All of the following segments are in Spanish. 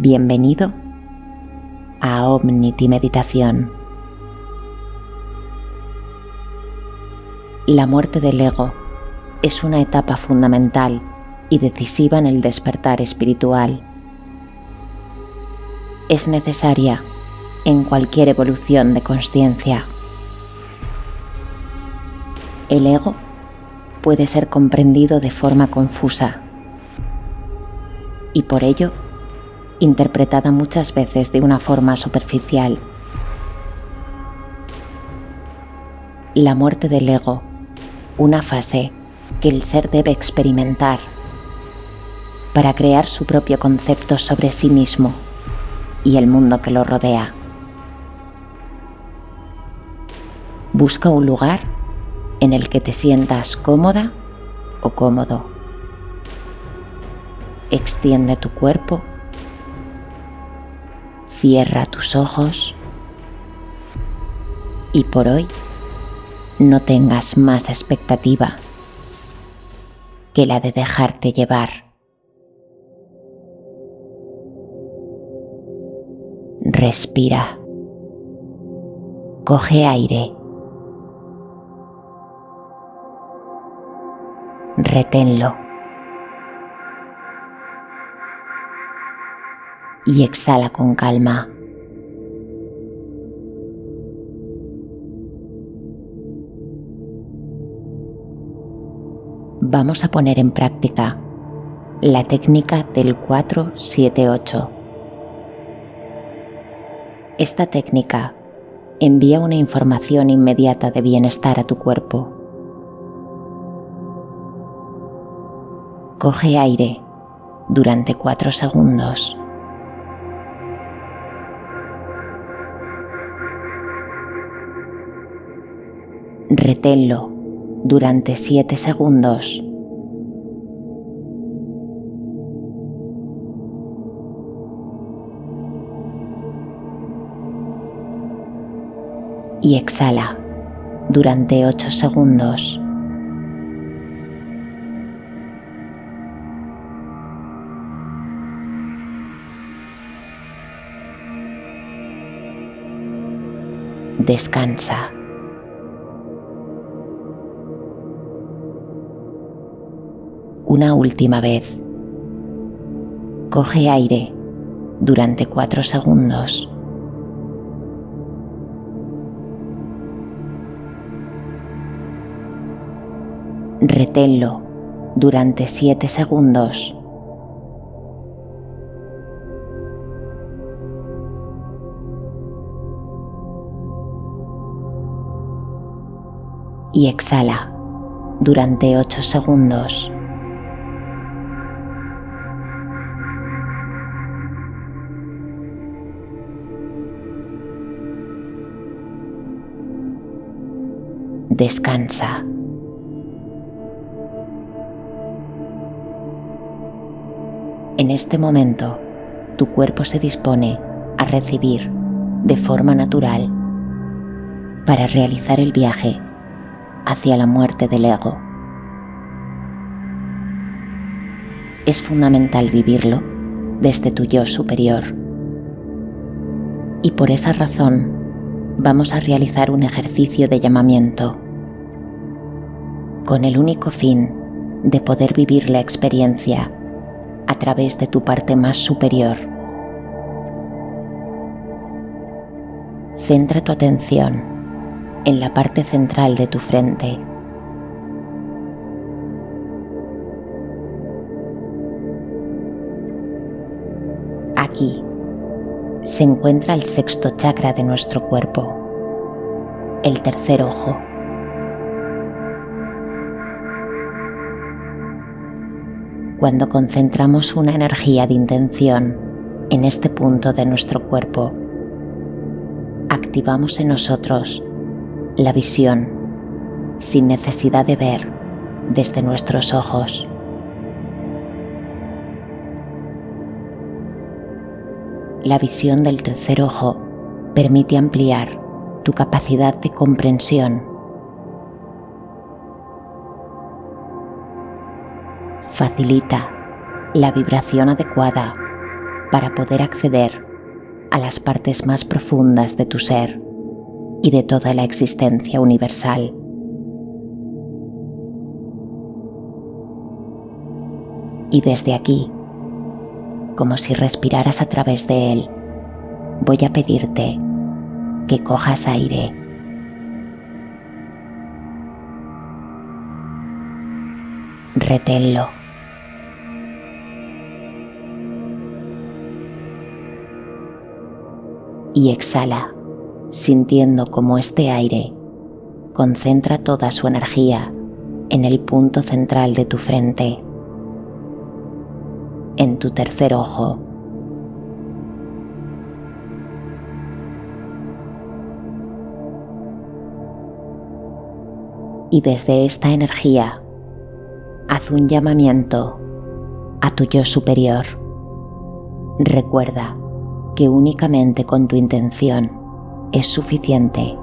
Bienvenido a Omnity Meditación. La muerte del ego es una etapa fundamental y decisiva en el despertar espiritual. Es necesaria en cualquier evolución de conciencia. El ego puede ser comprendido de forma confusa y por ello interpretada muchas veces de una forma superficial. La muerte del ego, una fase que el ser debe experimentar para crear su propio concepto sobre sí mismo y el mundo que lo rodea. Busca un lugar en el que te sientas cómoda o cómodo. Extiende tu cuerpo. Cierra tus ojos. Y por hoy no tengas más expectativa que la de dejarte llevar. Respira. Coge aire. Reténlo. Y exhala con calma. vamos a poner en práctica la técnica del 478. Esta técnica envía una información inmediata de bienestar a tu cuerpo. Coge aire durante 4 segundos. Reténlo durante 7 segundos. Y exhala durante 8 segundos. Descansa. Una última vez. Coge aire durante cuatro segundos. Reténlo durante siete segundos. Y exhala durante ocho segundos. Descansa. En este momento, tu cuerpo se dispone a recibir de forma natural para realizar el viaje hacia la muerte del ego. Es fundamental vivirlo desde tu yo superior. Y por esa razón vamos a realizar un ejercicio de llamamiento con el único fin de poder vivir la experiencia a través de tu parte más superior. Centra tu atención en la parte central de tu frente. Aquí se encuentra el sexto chakra de nuestro cuerpo, el tercer ojo. Cuando concentramos una energía de intención en este punto de nuestro cuerpo, activamos en nosotros la visión sin necesidad de ver desde nuestros ojos. La visión del tercer ojo permite ampliar tu capacidad de comprensión facilita la vibración adecuada para poder acceder a las partes más profundas de tu ser y de toda la existencia universal. Y desde aquí, como si respiraras a través de él, voy a pedirte que cojas aire. Reténlo. Y exhala, sintiendo como este aire concentra toda su energía en el punto central de tu frente, en tu tercer ojo y desde esta energía haz un llamamiento a tu yo superior. Recuerda que únicamente con tu intención es suficiente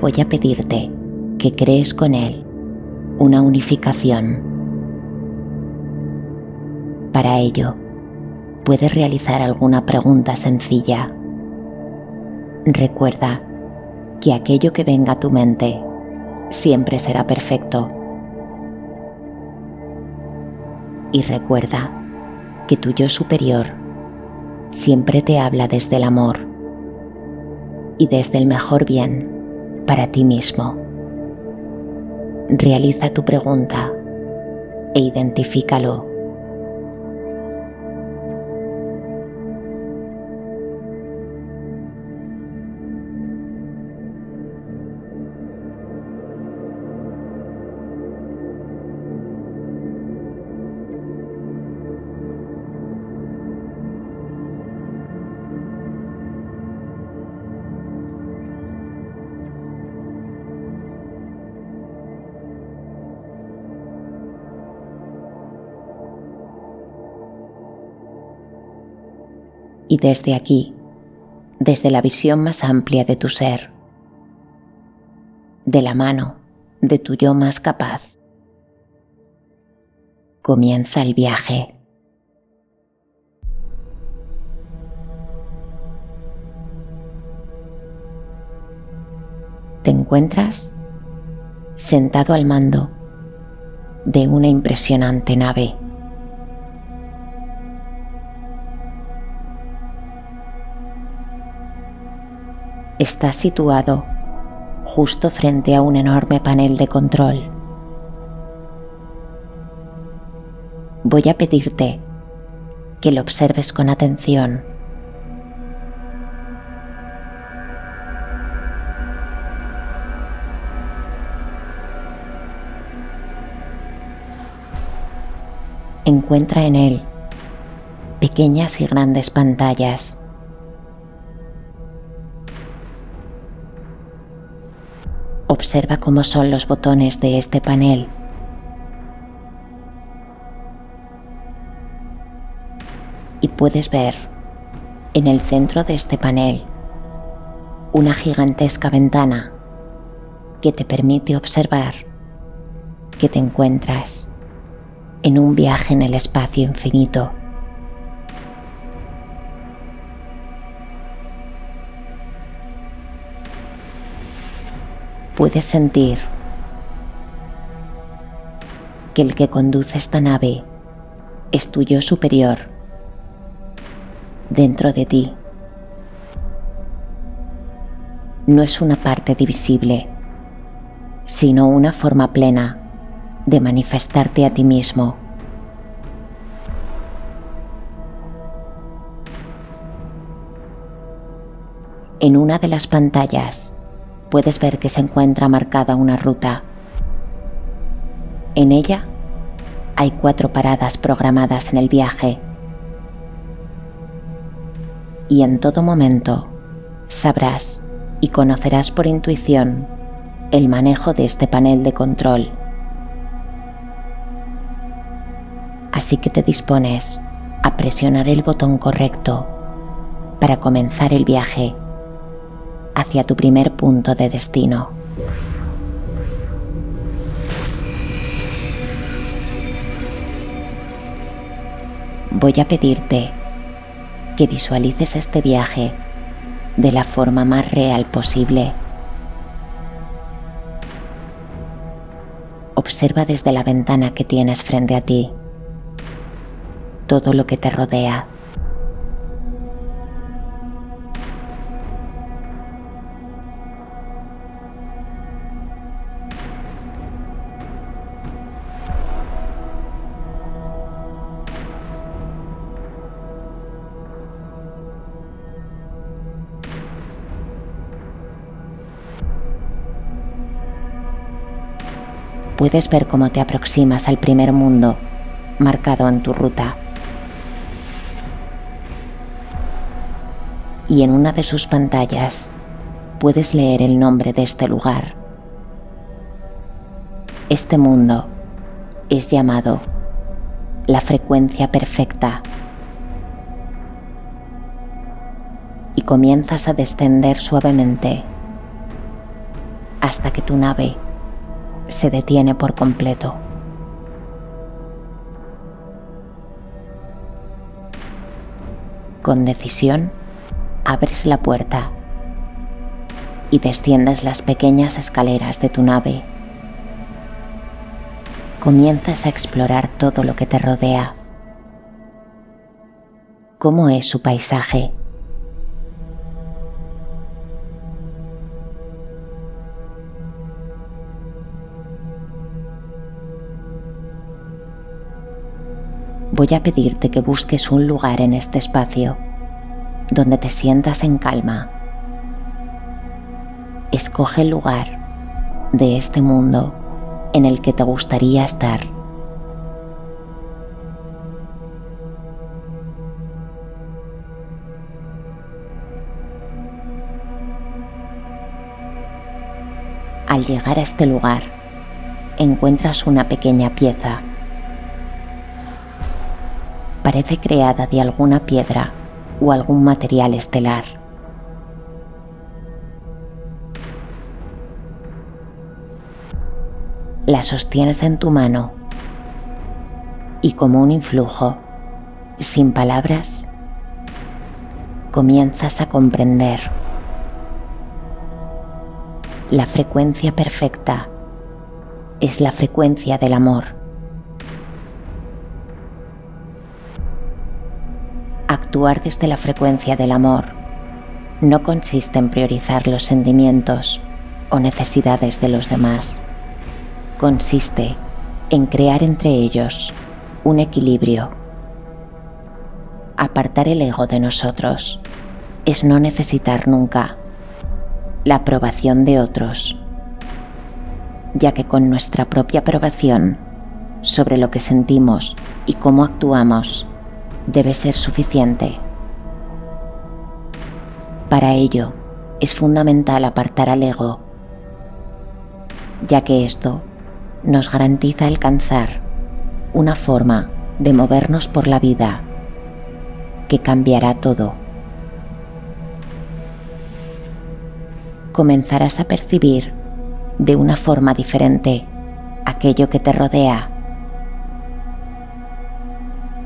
voy a pedirte que crees con Él una unificación. Para ello, puedes realizar alguna pregunta sencilla. Recuerda que aquello que venga a tu mente siempre será perfecto. Y recuerda que tu yo superior siempre te habla desde el amor y desde el mejor bien para ti mismo. Realiza tu pregunta e identifícalo y desde aquí, desde la visión más amplia de tu ser, de la mano de tu yo más capaz, comienza el viaje. Te encuentras sentado al mando de una impresionante nave. Está situado justo frente a un enorme panel de control. Voy a pedirte que lo observes con atención. Encuentra en él pequeñas y grandes pantallas Observa cómo son los botones de este panel. Y puedes ver en el centro de este panel una gigantesca ventana que te permite observar que te encuentras en un viaje en el espacio infinito. Puedes sentir que el que conduce esta nave es tu yo superior dentro de ti. No es una parte divisible, sino una forma plena de manifestarte a ti mismo. En una de las pantallas puedes ver que se encuentra marcada una ruta. En ella hay cuatro paradas programadas en el viaje. Y en todo momento sabrás y conocerás por intuición el manejo de este panel de control. Así que te dispones a presionar el botón correcto para comenzar el viaje hacia tu primer punto de destino. Voy a pedirte que visualices este viaje de la forma más real posible. Observa desde la ventana que tienes frente a ti todo lo que te rodea. Puedes ver cómo te aproximas al primer mundo marcado en tu ruta. Y en una de sus pantallas puedes leer el nombre de este lugar. Este mundo es llamado la frecuencia perfecta. Y comienzas a descender suavemente hasta que tu nave se detiene por completo. Con decisión, abres la puerta y desciendes las pequeñas escaleras de tu nave. Comienzas a explorar todo lo que te rodea. ¿Cómo es su paisaje? Voy a pedirte que busques un lugar en este espacio donde te sientas en calma. Escoge el lugar de este mundo en el que te gustaría estar. Al llegar a este lugar, encuentras una pequeña pieza parece creada de alguna piedra o algún material estelar. La sostienes en tu mano y como un influjo, sin palabras, comienzas a comprender la frecuencia perfecta es la frecuencia del amor. Actuar desde la frecuencia del amor no consiste en priorizar los sentimientos o necesidades de los demás. Consiste en crear entre ellos un equilibrio. Apartar el ego de nosotros es no necesitar nunca la aprobación de otros, ya que con nuestra propia aprobación sobre lo que sentimos y cómo actuamos, debe ser suficiente. Para ello, es fundamental apartar al ego, ya que esto nos garantiza alcanzar una forma de movernos por la vida que cambiará todo. Comenzarás a percibir de una forma diferente aquello que te rodea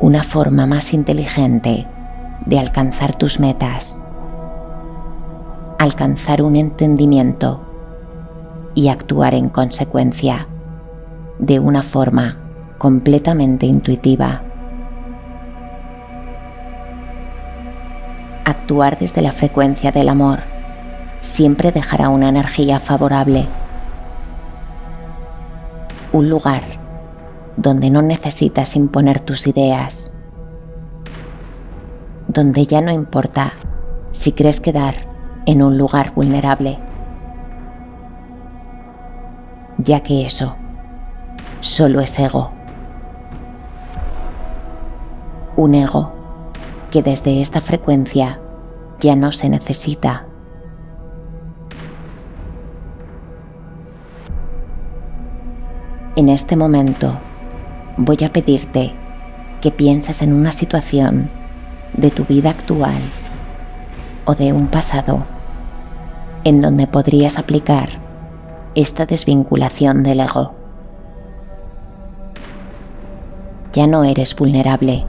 una forma más inteligente de alcanzar tus metas, alcanzar un entendimiento y actuar en consecuencia de una forma completamente intuitiva. Actuar desde la frecuencia del amor siempre dejará una energía favorable, un lugar donde no necesitas imponer tus ideas, donde ya no importa si crees quedar en un lugar vulnerable, ya que eso solo es ego, Un ego que desde esta frecuencia ya no se necesita. En este momento voy a pedirte que pienses en una situación de tu vida actual o de un pasado en donde podrías aplicar esta desvinculación del ego. Ya no eres vulnerable.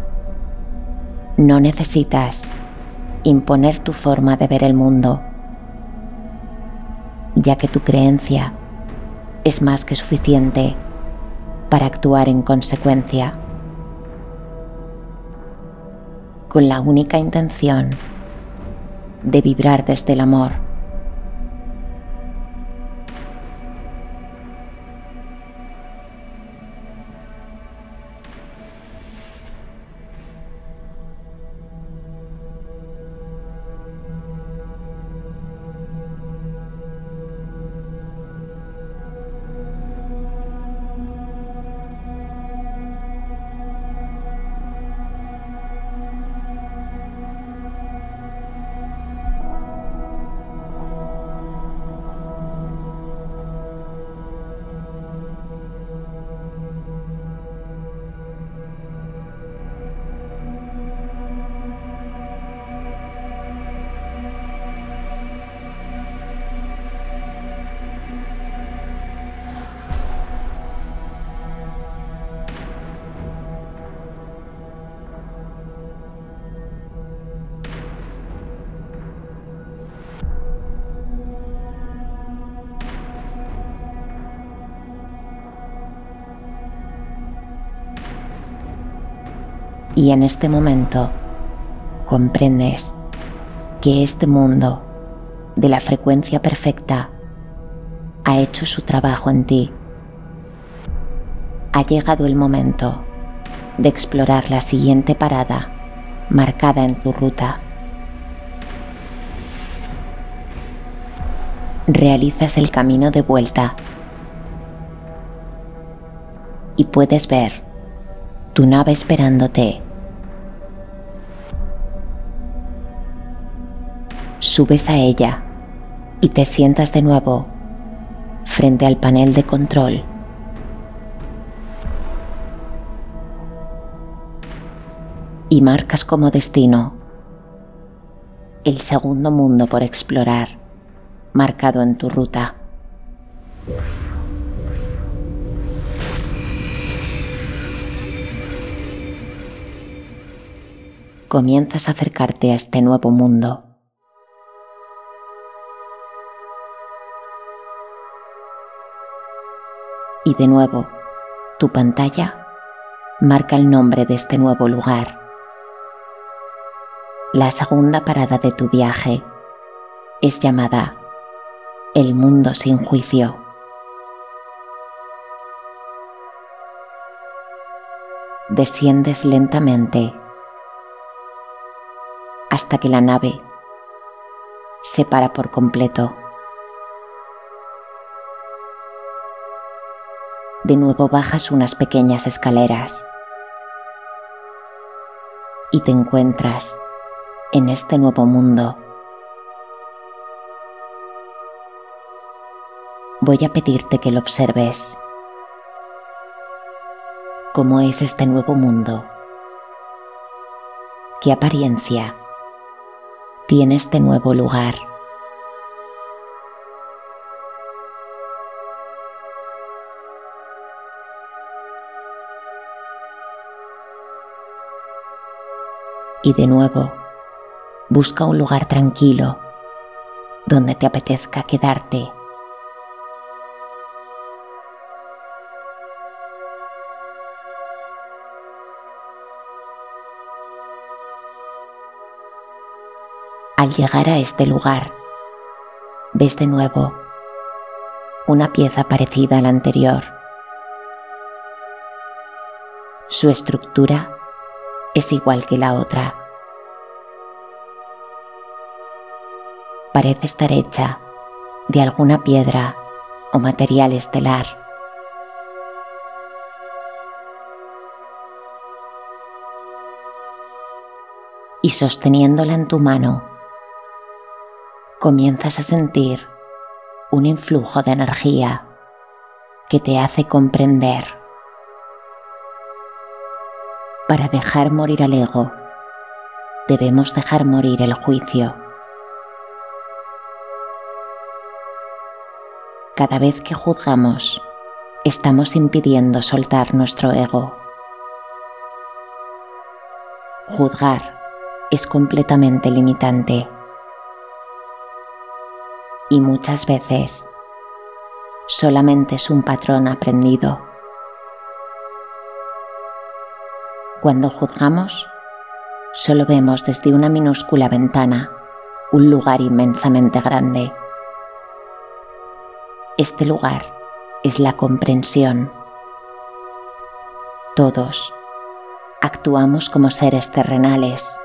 No necesitas imponer tu forma de ver el mundo, ya que tu creencia es más que suficiente para actuar en consecuencia, con la única intención de vibrar desde el amor y en este momento comprendes que este mundo de la frecuencia perfecta ha hecho su trabajo en ti. Ha llegado el momento de explorar la siguiente parada marcada en tu ruta. Realizas el camino de vuelta y puedes ver tu nave esperándote. Subes a ella y te sientas de nuevo frente al panel de control. Y marcas como destino el segundo mundo por explorar marcado en tu ruta. comienzas a acercarte a este nuevo mundo. Y de nuevo, tu pantalla marca el nombre de este nuevo lugar. La segunda parada de tu viaje es llamada El mundo sin juicio. Desciendes lentamente hasta que la nave se para por completo. De nuevo bajas unas pequeñas escaleras y te encuentras en este nuevo mundo. Voy a pedirte que lo observes. ¿Cómo es este nuevo mundo? ¿Qué apariencia? tiene este nuevo lugar. Y de nuevo, busca un lugar tranquilo donde te apetezca quedarte. Al llegar a este lugar, ves de nuevo una pieza parecida a la anterior. Su estructura es igual que la otra. Parece estar hecha de alguna piedra o material estelar. y sosteniéndola en tu mano, comienzas a sentir un influjo de energía que te hace comprender. Para dejar morir al ego, debemos dejar morir el juicio. Cada vez que juzgamos, estamos impidiendo soltar nuestro ego. Juzgar es completamente limitante y muchas veces solamente es un patrón aprendido. Cuando juzgamos, solo vemos desde una minúscula ventana un lugar inmensamente grande. Este lugar es la comprensión. Todos actuamos como seres terrenales.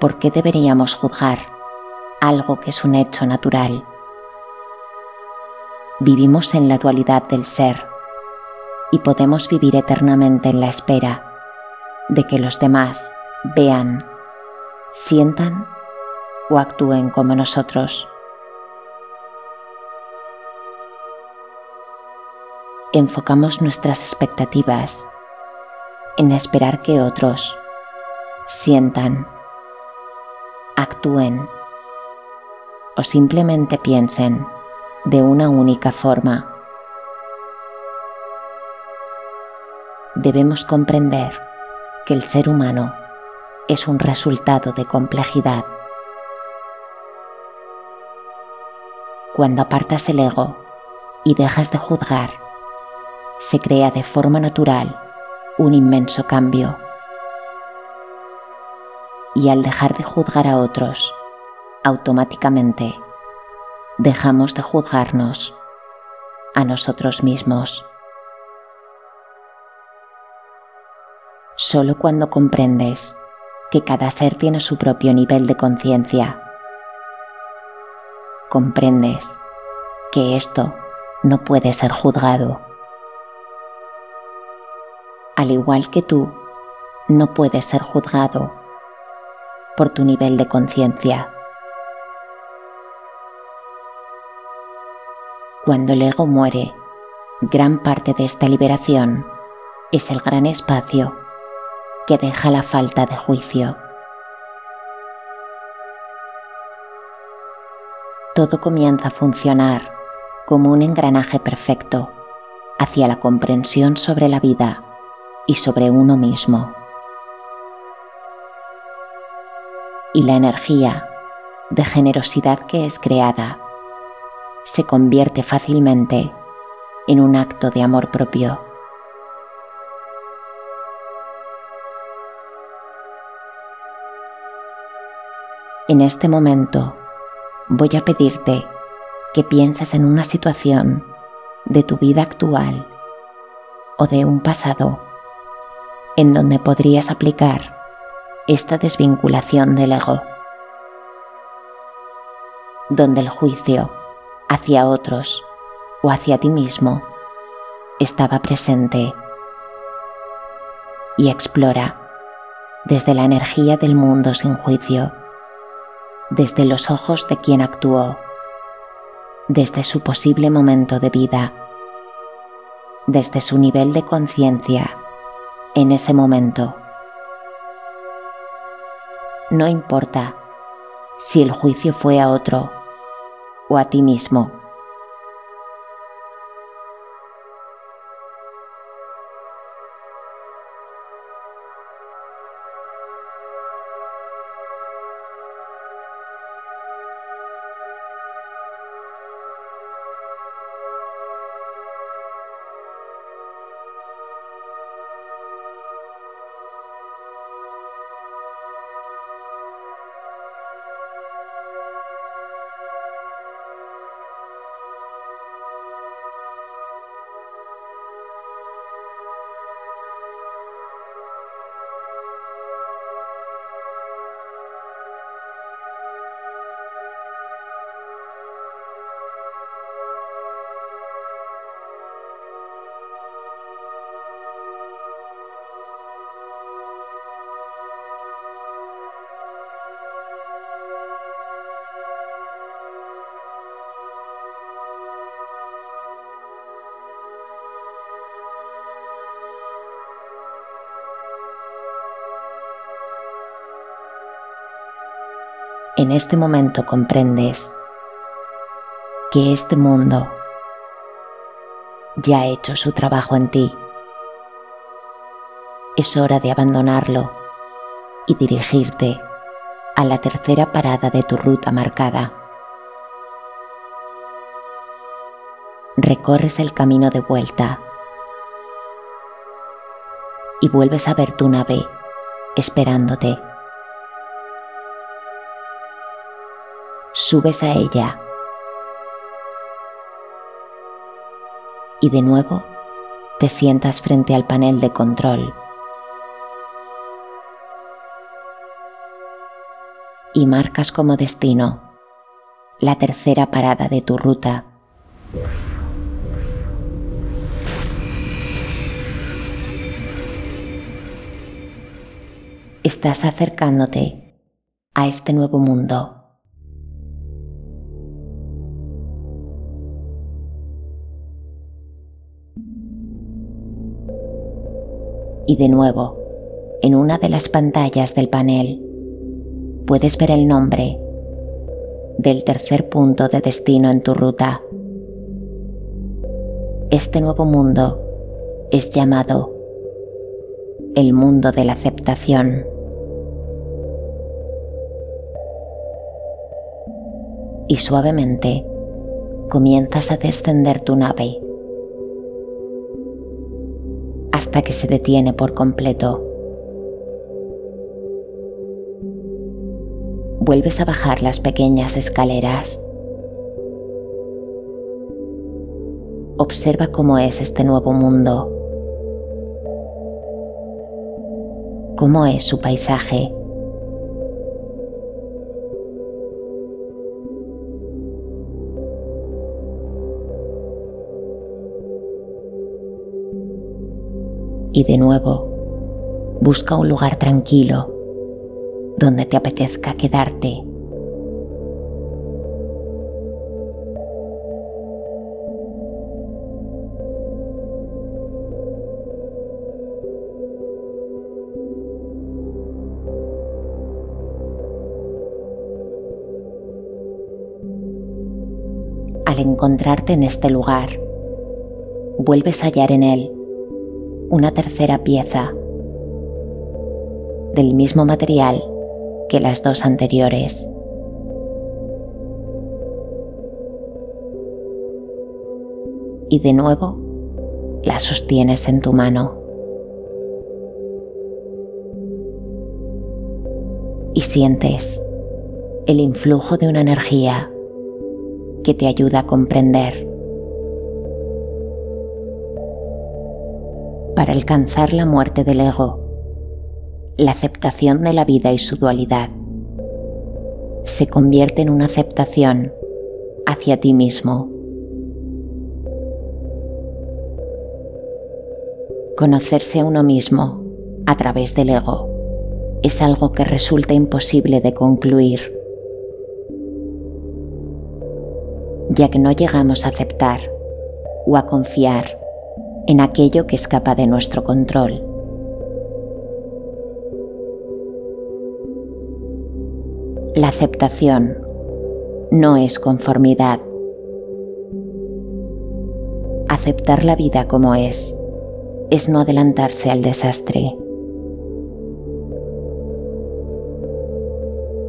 ¿Por qué deberíamos juzgar algo que es un hecho natural? Vivimos en la dualidad del ser y podemos vivir eternamente en la espera de que los demás vean, sientan o actúen como nosotros. enfocamos nuestras expectativas en esperar que otros sientan, actúen o simplemente piensen de una única forma. Debemos comprender que el ser humano es un resultado de complejidad. Cuando apartas el ego y dejas de juzgar, se crea de forma natural un inmenso cambio. Y al dejar de juzgar a otros, automáticamente dejamos de juzgarnos a nosotros mismos. Solo cuando comprendes que cada ser tiene su propio nivel de conciencia, comprendes que esto no puede ser juzgado al igual que tú, no puedes ser juzgado por tu nivel de conciencia. Cuando el ego muere, gran parte de esta liberación es el gran espacio que deja la falta de juicio. Todo comienza a funcionar como un engranaje perfecto hacia la comprensión sobre la vida y sobre uno mismo. Y la energía de generosidad que es creada se convierte fácilmente en un acto de amor propio. En este momento voy a pedirte que pienses en una situación de tu vida actual o de un pasado en donde podrías aplicar esta desvinculación del ego, donde el juicio hacia otros o hacia ti mismo estaba presente y explora desde la energía del mundo sin juicio, desde los ojos de quien actuó, desde su posible momento de vida, desde su nivel de conciencia en ese momento. No importa si el juicio fue a otro o a ti mismo. En este momento comprendes que este mundo ya ha hecho su trabajo en ti. Es hora de abandonarlo y dirigirte a la tercera parada de tu ruta marcada. Recorres el camino de vuelta y vuelves a ver tu nave esperándote. Subes a ella y de nuevo te sientas frente al panel de control. Y marcas como destino la tercera parada de tu ruta. Estás acercándote a este nuevo mundo. Y de nuevo, en una de las pantallas del panel, puedes ver el nombre del tercer punto de destino en tu ruta. Este nuevo mundo es llamado el mundo de la aceptación. Y suavemente comienzas a descender tu nave hasta que se detiene por completo. Vuelves a bajar las pequeñas escaleras. Observa cómo es este nuevo mundo. Cómo es su paisaje. Y de nuevo busca un lugar tranquilo donde te apetezca quedarte. Al encontrarte en este lugar, vuelves a hallar en él una tercera pieza del mismo material que las dos anteriores. Y de nuevo la sostienes en tu mano. Y sientes el influjo de una energía que te ayuda a comprender para alcanzar la muerte del ego, la aceptación de la vida y su dualidad. Se convierte en una aceptación hacia ti mismo. Conocerse a uno mismo a través del ego es algo que resulta imposible de concluir, ya que no llegamos a aceptar o a confiar en aquello que escapa de nuestro control. La aceptación no es conformidad. Aceptar la vida como es es no adelantarse al desastre.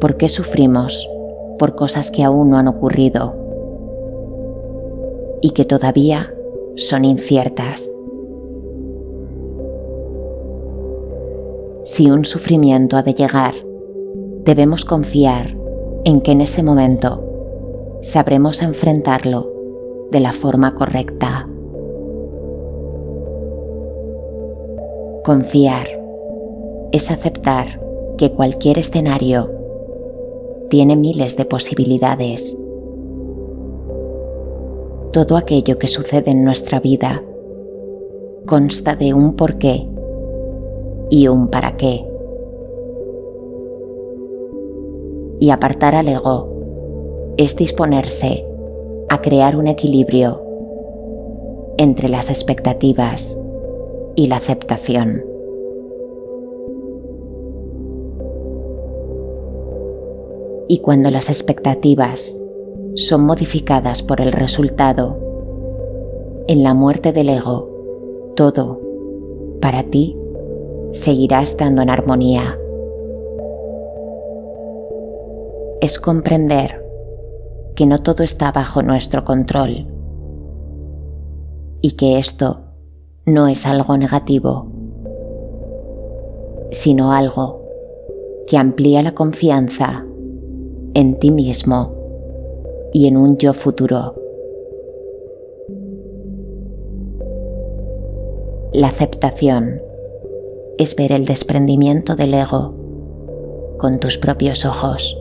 ¿Por qué sufrimos por cosas que aún no han ocurrido y que todavía son inciertas. Si un sufrimiento ha de llegar, debemos confiar en que en ese momento sabremos enfrentarlo de la forma correcta. Confiar es aceptar que cualquier escenario tiene miles de posibilidades todo aquello que sucede en nuestra vida consta de un porqué y un para qué. Y apartar al ego es disponerse a crear un equilibrio entre las expectativas y la aceptación. Y cuando las expectativas son modificadas por el resultado, en la muerte del ego, todo, para ti, seguirá estando en armonía. Es comprender que no todo está bajo nuestro control y que esto no es algo negativo, sino algo que amplía la confianza en ti mismo y en un yo futuro. La aceptación es ver el desprendimiento del ego con tus propios ojos.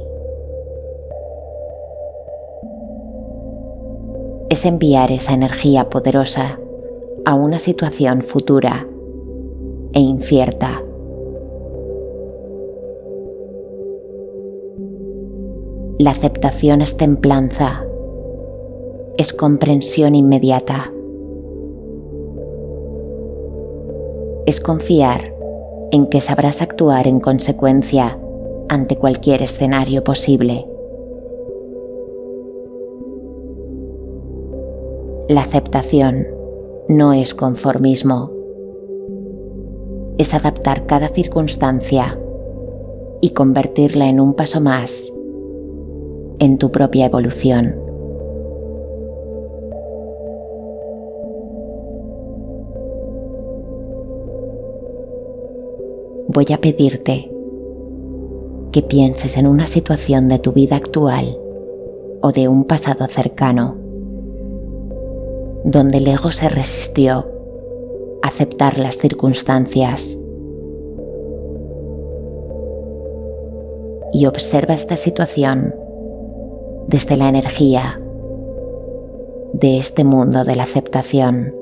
Es enviar esa energía poderosa a una situación futura e incierta. La aceptación es templanza, es comprensión inmediata. Es confiar en que sabrás actuar en consecuencia ante cualquier escenario posible. La aceptación no es conformismo. Es adaptar cada circunstancia y convertirla en un paso más en tu propia evolución. Voy a pedirte que pienses en una situación de tu vida actual o de un pasado cercano donde el ego se resistió a aceptar las circunstancias. Y observa esta situación desde la energía de este mundo de la aceptación.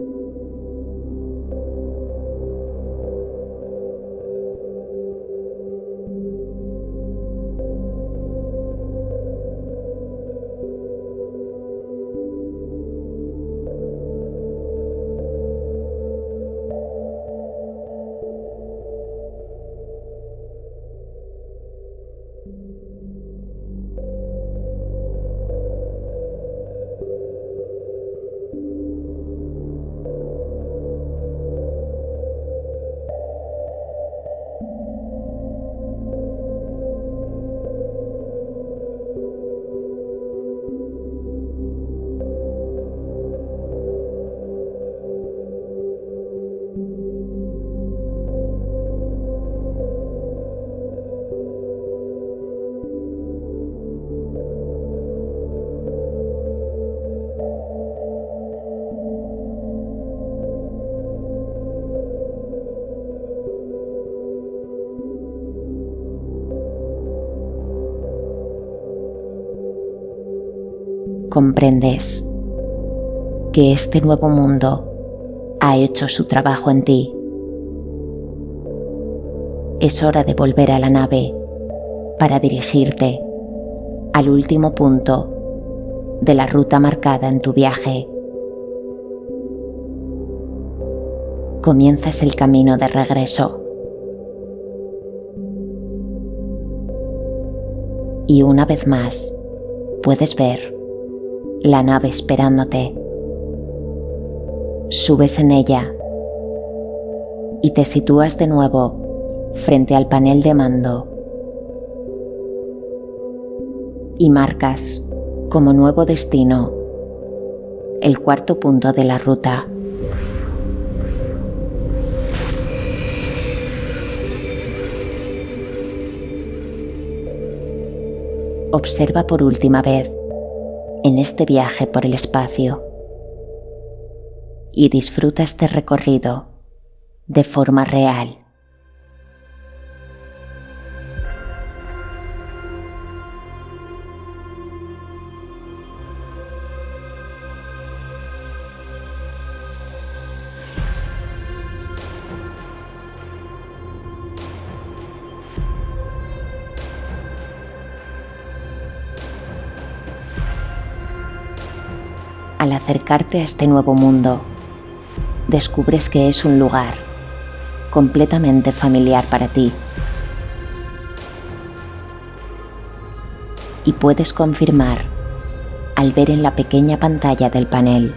Comprendes que este nuevo mundo ha hecho su trabajo en ti. Es hora de volver a la nave para dirigirte al último punto de la ruta marcada en tu viaje. Comienzas el camino de regreso. Y una vez más puedes ver la nave esperándote. Subes en ella y te sitúas de nuevo frente al panel de mando y marcas como nuevo destino el cuarto punto de la ruta. Observa por última vez en este viaje por el espacio y disfruta este recorrido de forma real. Al acercarte a este nuevo mundo, descubres que es un lugar completamente familiar para ti. y puedes confirmar al ver en la pequeña pantalla del panel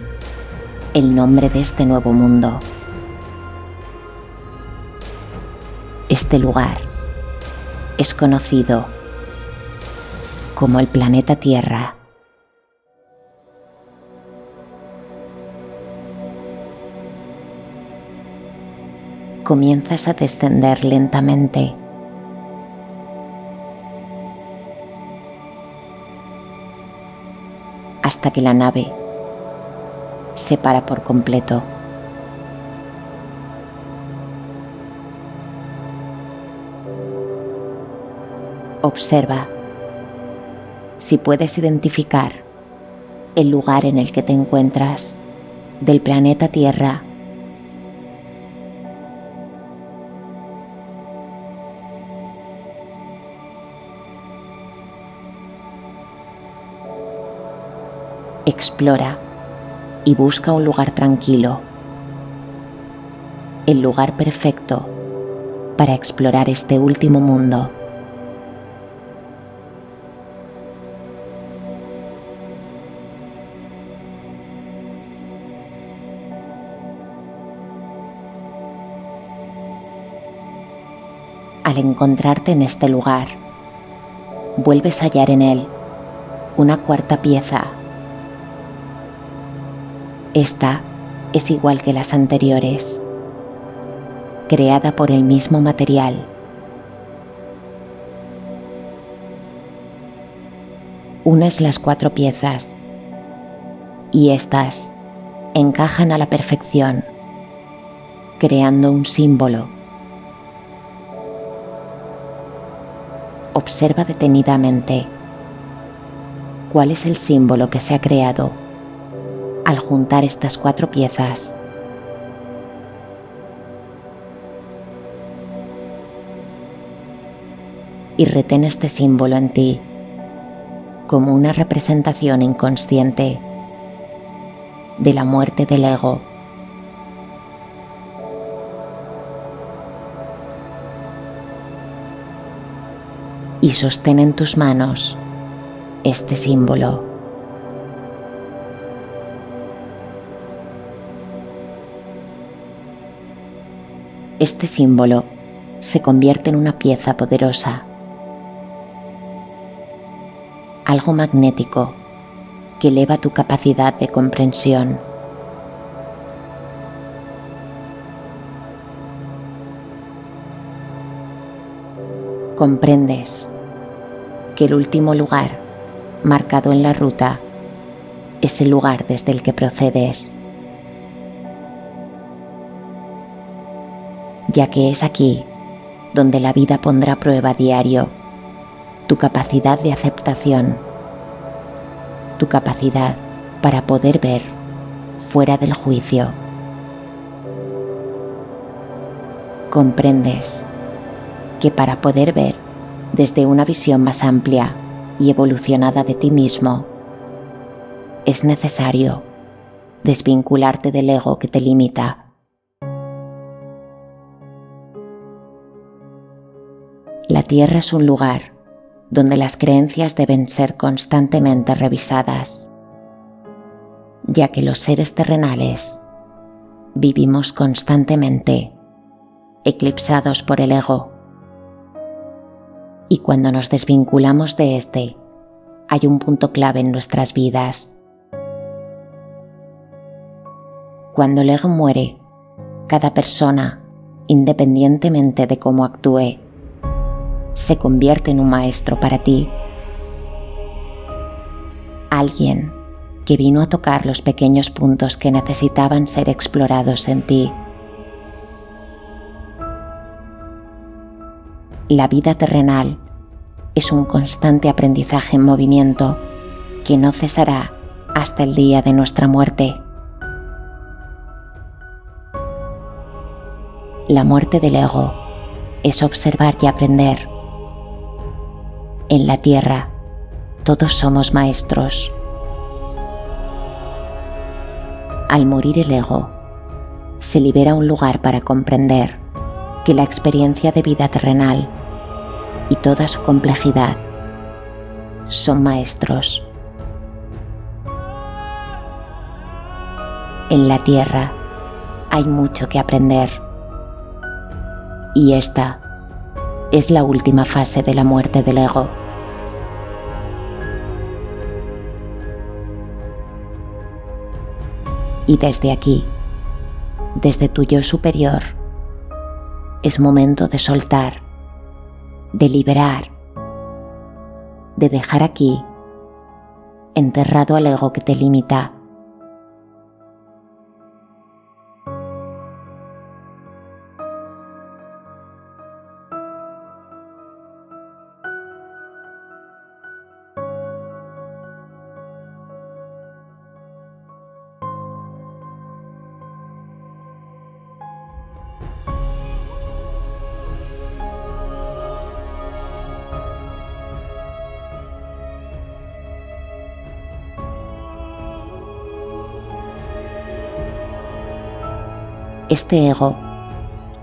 el nombre de este nuevo mundo. Este lugar es conocido como el planeta Tierra. Comienzas a descender lentamente. hasta que la nave se para por completo. Observa si puedes identificar el lugar en el que te encuentras del planeta Tierra. Explora y busca un lugar tranquilo, el lugar perfecto para explorar este último mundo. Al encontrarte en este lugar, vuelves a hallar en él una cuarta pieza esta es igual que las anteriores, creada por el mismo material. Unes las cuatro piezas y estas encajan a la perfección, creando un símbolo. Observa detenidamente cuál es el símbolo que se ha creado al juntar estas cuatro piezas. Y retén este símbolo en ti como una representación inconsciente de la muerte del ego. Y sostén en tus manos este símbolo. Este símbolo se convierte en una pieza poderosa, algo magnético que eleva tu capacidad de comprensión. Comprendes que el último lugar marcado en la ruta es el lugar desde el que procedes. Ya que es aquí donde la vida pondrá prueba diario. Tu capacidad de aceptación, tu capacidad para poder ver fuera del juicio. Comprendes que para poder ver desde una visión más amplia y evolucionada de ti mismo, es necesario desvincularte del ego que te limita La Tierra es un lugar donde las creencias deben ser constantemente revisadas, ya que los seres terrenales vivimos constantemente eclipsados por el ego. Y cuando nos desvinculamos de este, hay un punto clave en nuestras vidas. Cuando el ego muere, cada persona, independientemente de cómo actúe, se convierte en un maestro para ti. Alguien que vino a tocar los pequeños puntos que necesitaban ser explorados en ti. La vida terrenal es un constante aprendizaje en movimiento que no cesará hasta el día de nuestra muerte. La muerte del ego es observar y aprender en la tierra todos somos maestros. Al morir el ego, se libera un lugar para comprender que la experiencia de vida terrenal y toda su complejidad son maestros. En la Tierra hay mucho que aprender. Y esta es la última fase de la muerte del ego. Y desde aquí, desde tu yo superior, es momento de soltar, de liberar, de dejar aquí, enterrado al ego que te limita este ego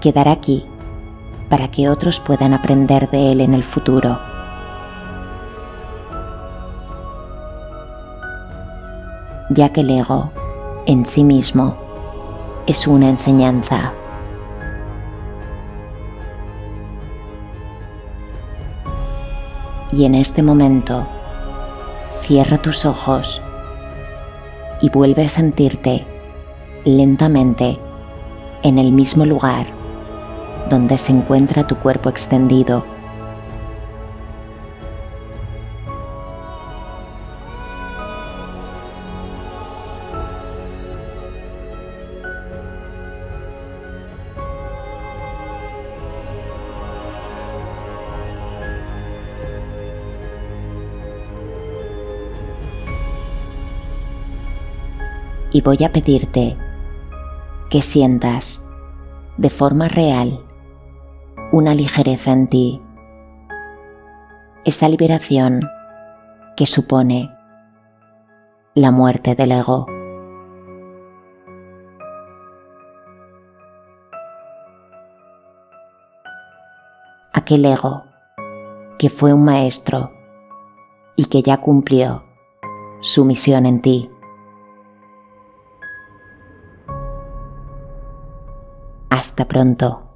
quedará aquí para que otros puedan aprender de él en el futuro. Ya que el ego, en sí mismo, es una enseñanza. Y en este momento, cierra tus ojos y vuelve a sentirte lentamente en el mismo lugar donde se encuentra tu cuerpo extendido. Y voy a pedirte que sientas de forma real una ligereza en ti, esa liberación que supone la muerte del ego. Aquel ego que fue un maestro y que ya cumplió su misión en ti. Hasta pronto.